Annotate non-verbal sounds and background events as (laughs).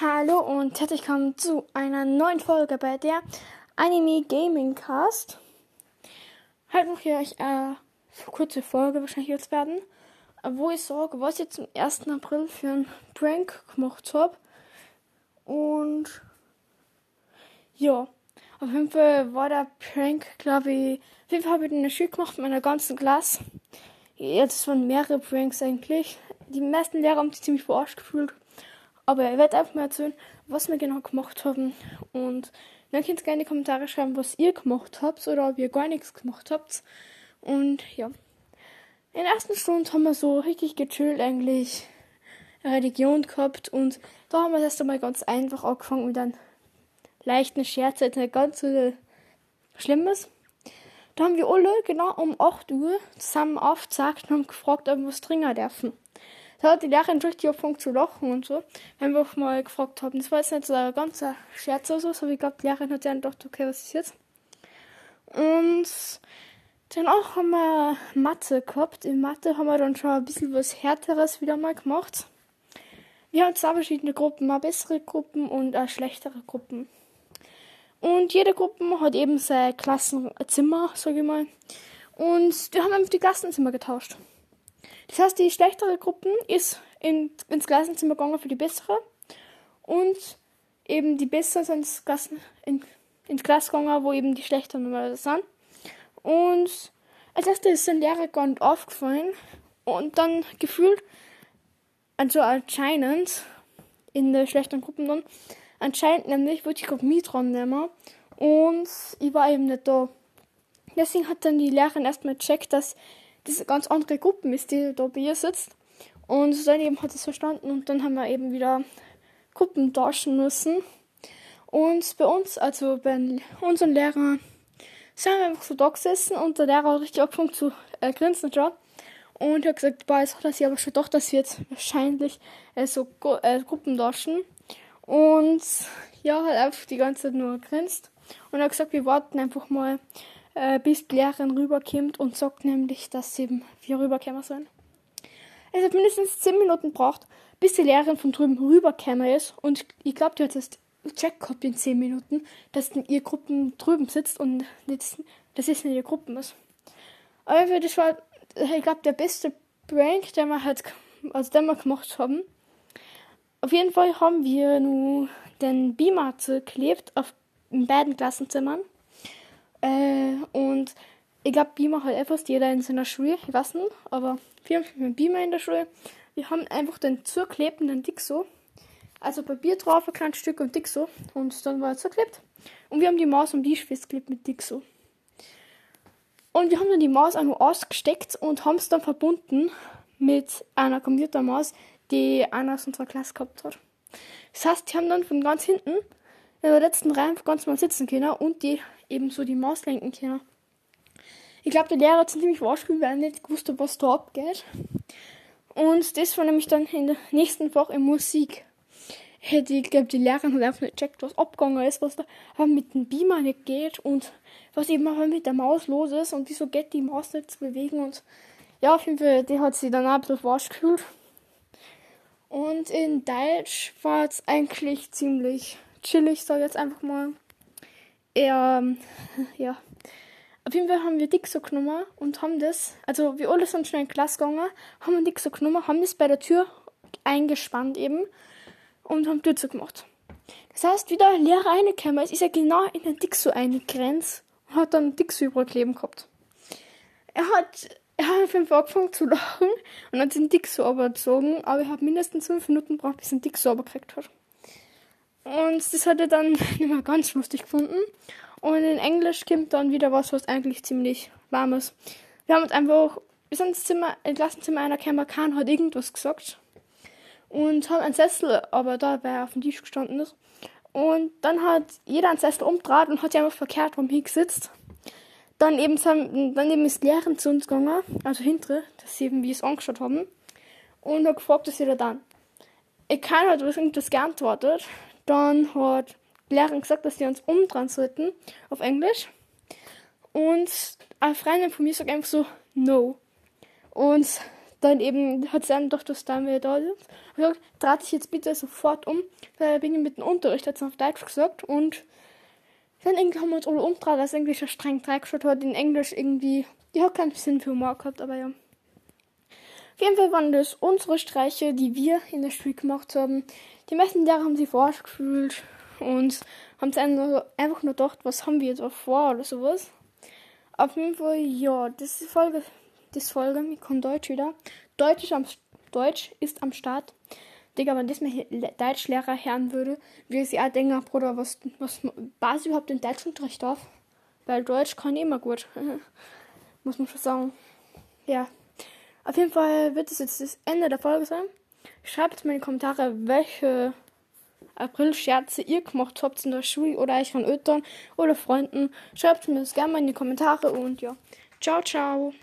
Hallo und herzlich willkommen zu einer neuen Folge bei der Anime Gaming Cast. Heute noch hier euch eine kurze Folge wahrscheinlich jetzt werden, wo ich sage, was ich zum 1. April für einen Prank gemacht habe. Und ja, auf jeden Fall war der Prank, glaube ich, auf jeden Fall habe ich den Schule gemacht mit meiner ganzen Klasse. Jetzt waren mehrere Pranks eigentlich. Die meisten Lehrer haben sich ziemlich verarscht gefühlt. Aber ich werde einfach mal erzählen, was wir genau gemacht haben. Und dann könnt ihr gerne in die Kommentare schreiben, was ihr gemacht habt oder ob ihr gar nichts gemacht habt. Und ja. In der ersten Stunde haben wir so richtig gechillt eigentlich Religion gehabt. Und da haben wir das einmal ganz einfach angefangen mit einem leichten Scherz, jetzt nicht ganz so Schlimmes. Da haben wir alle genau um 8 Uhr zusammen aufgezeigt und haben gefragt, ob wir was trinken dürfen. Da hat die Lehrerin richtig angefangen zu lachen und so, wenn wir auch mal gefragt haben. Das war jetzt nicht so ein ganzer Scherz oder so, aber ich glaube, die Lehrerin hat dann gedacht, okay, was ist jetzt? Und dann auch haben wir Mathe gehabt. In Mathe haben wir dann schon ein bisschen was Härteres wieder mal gemacht. Wir haben zwei verschiedene Gruppen, mal bessere Gruppen und auch schlechtere Gruppen. Und jede Gruppe hat eben sein Klassenzimmer, sage ich mal. Und wir haben einfach die Klassenzimmer getauscht. Das heißt, die schlechtere Gruppe ist in, ins Klassenzimmer gegangen für die bessere. Und eben die bessere sind ins, Klassen, in, ins Klass gegangen, wo eben die schlechteren sind. Und als erstes ist den Lehrer gar nicht aufgefallen. Und dann gefühlt, also anscheinend, in der schlechteren Gruppe dann, anscheinend nämlich wollte ich gerade mit dran nehmen. Und ich war eben nicht da. Deswegen hat dann die Lehrerin erstmal gecheckt, dass das eine ganz andere Gruppe ist, die da bei ihr sitzt. Und dann eben hat es verstanden und dann haben wir eben wieder Gruppen tauschen müssen. Und bei uns, also bei unseren Lehrern, sind wir einfach so da gesessen und der Lehrer hat richtig angefangen zu äh, grinsen schon. Und er hat gesagt, boah, jetzt hat er sich aber schon gedacht, dass wir jetzt wahrscheinlich äh, so äh, Gruppen tauschen. Und ja, hat einfach die ganze Zeit nur grinst. Und er hat gesagt, wir warten einfach mal, äh, bis die Lehrerin rüberkommt und sagt nämlich, dass eben wir rüberkommen sollen. Es hat mindestens 10 Minuten gebraucht, bis die Lehrerin von drüben rübergekommen ist. Und ich glaube, die hat jetzt Check gehabt in 10 Minuten, dass in ihr Gruppen drüben sitzt und das, das ist nicht ihr Gruppen ist. Aber das war, ich glaube, der beste Prank, den wir halt, also den wir gemacht haben. Auf jeden Fall haben wir nur den Beamer geklebt auf in beiden Klassenzimmern. Äh, und ich glaube, Beamer hat etwas jeder in seiner Schule, ich weiß nicht, aber wir haben einen Beamer in der Schule. Wir haben einfach den zugeklebt dick so. Also Papier drauf, ein kleines Stück und dick so. Und dann war er zugeklebt. Und wir haben die Maus um die festgeklebt mit dick so. Und wir haben dann die Maus noch ausgesteckt und haben es dann verbunden mit einer Computermaus, die einer aus unserer Klasse gehabt hat. Das heißt, die haben dann von ganz hinten in der letzten Reihe ganz mal sitzen können und die eben so die Maus lenken können. Ich glaube, der Lehrer hat ziemlich verarscht, weil er nicht gewusst hat, was da abgeht. Und das war nämlich dann in der nächsten Woche in Musik. Ich glaube, die Lehrerin hat einfach nicht gecheckt, was abgegangen ist, was da mit dem Beamer nicht geht und was eben auch mit der Maus los ist und wieso geht die Maus nicht zu bewegen und ja, auf jeden Fall, die hat sie dann ein bisschen gefühlt. Und in Deutsch war es eigentlich ziemlich chillig, sag ich jetzt einfach mal. Eher, (laughs) ja. Auf jeden Fall haben wir Dixo genommen und haben das, also wir alle sind schnell in die Klasse gegangen, haben ein Dixo genommen, haben das bei der Tür eingespannt eben und haben Tür zugemacht. Das heißt, wie der Lehrer reingekommen ist, ist er genau in den Dixo eingegrenzt und hat dann Dixo überkleben gehabt. Er hat, er hat Fall angefangen zu lachen und hat den Dixo überzogen, aber er hat mindestens fünf Minuten gebraucht, bis er den Dixo gekriegt hat. Und das hat er dann (laughs) nicht mehr ganz lustig gefunden. Und in Englisch kommt dann wieder was, was eigentlich ziemlich warm ist. Wir haben uns einfach, wir sind ins Zimmer, im Klassenzimmer einer Kammer, hat irgendwas gesagt. Und haben einen Sessel, aber da, wer auf dem Tisch gestanden ist. Und dann hat jeder einen Sessel umdraht und hat sich einfach verkehrt rum hingesetzt. Dann eben, dann eben ist Lehrerin zu uns gegangen, also hintere, dass sie eben wie es angeschaut haben. und hat gefragt, was sie dann. Ich kann halt was irgendwas geantwortet. Dann hat die Lehrerin gesagt, dass sie uns umdrehen sollten auf Englisch. Und eine Freundin von mir sagt einfach so, no. Und dann eben hat sie dann doch das da mir da ist. Und gesagt, dreht dich jetzt bitte sofort um. Da bin ich mit dem Unterricht, hat sie auf Deutsch gesagt. Und dann irgendwie haben wir uns alle umgedreht, dass Englisch ja streng reingeschaut hat. In Englisch irgendwie, die hat keinen Sinn für Humor gehabt, aber ja. Auf jeden Fall waren das unsere Streiche, die wir in der Schule gemacht haben. Die meisten Lehrer haben sich verarscht gefühlt und haben sich einfach nur gedacht, was haben wir jetzt auch vor oder sowas. Auf jeden Fall, ja, das ist Folge, das Folge, ich komme Deutsch wieder. Deutsch ist am, Deutsch ist am Start. Digga, wenn das mein Deutschlehrer hören würde, würde sie auch denken, Bruder, was, was Basis überhaupt in Deutschunterricht auf? Weil Deutsch kann ich immer gut. (laughs) Muss man schon sagen. Ja. Auf jeden Fall wird es jetzt das Ende der Folge sein. Schreibt mir in die Kommentare, welche April-Scherze ihr gemacht habt in der Schule oder euch von Eltern oder Freunden. Schreibt mir das gerne mal in die Kommentare und ja. Ciao, ciao.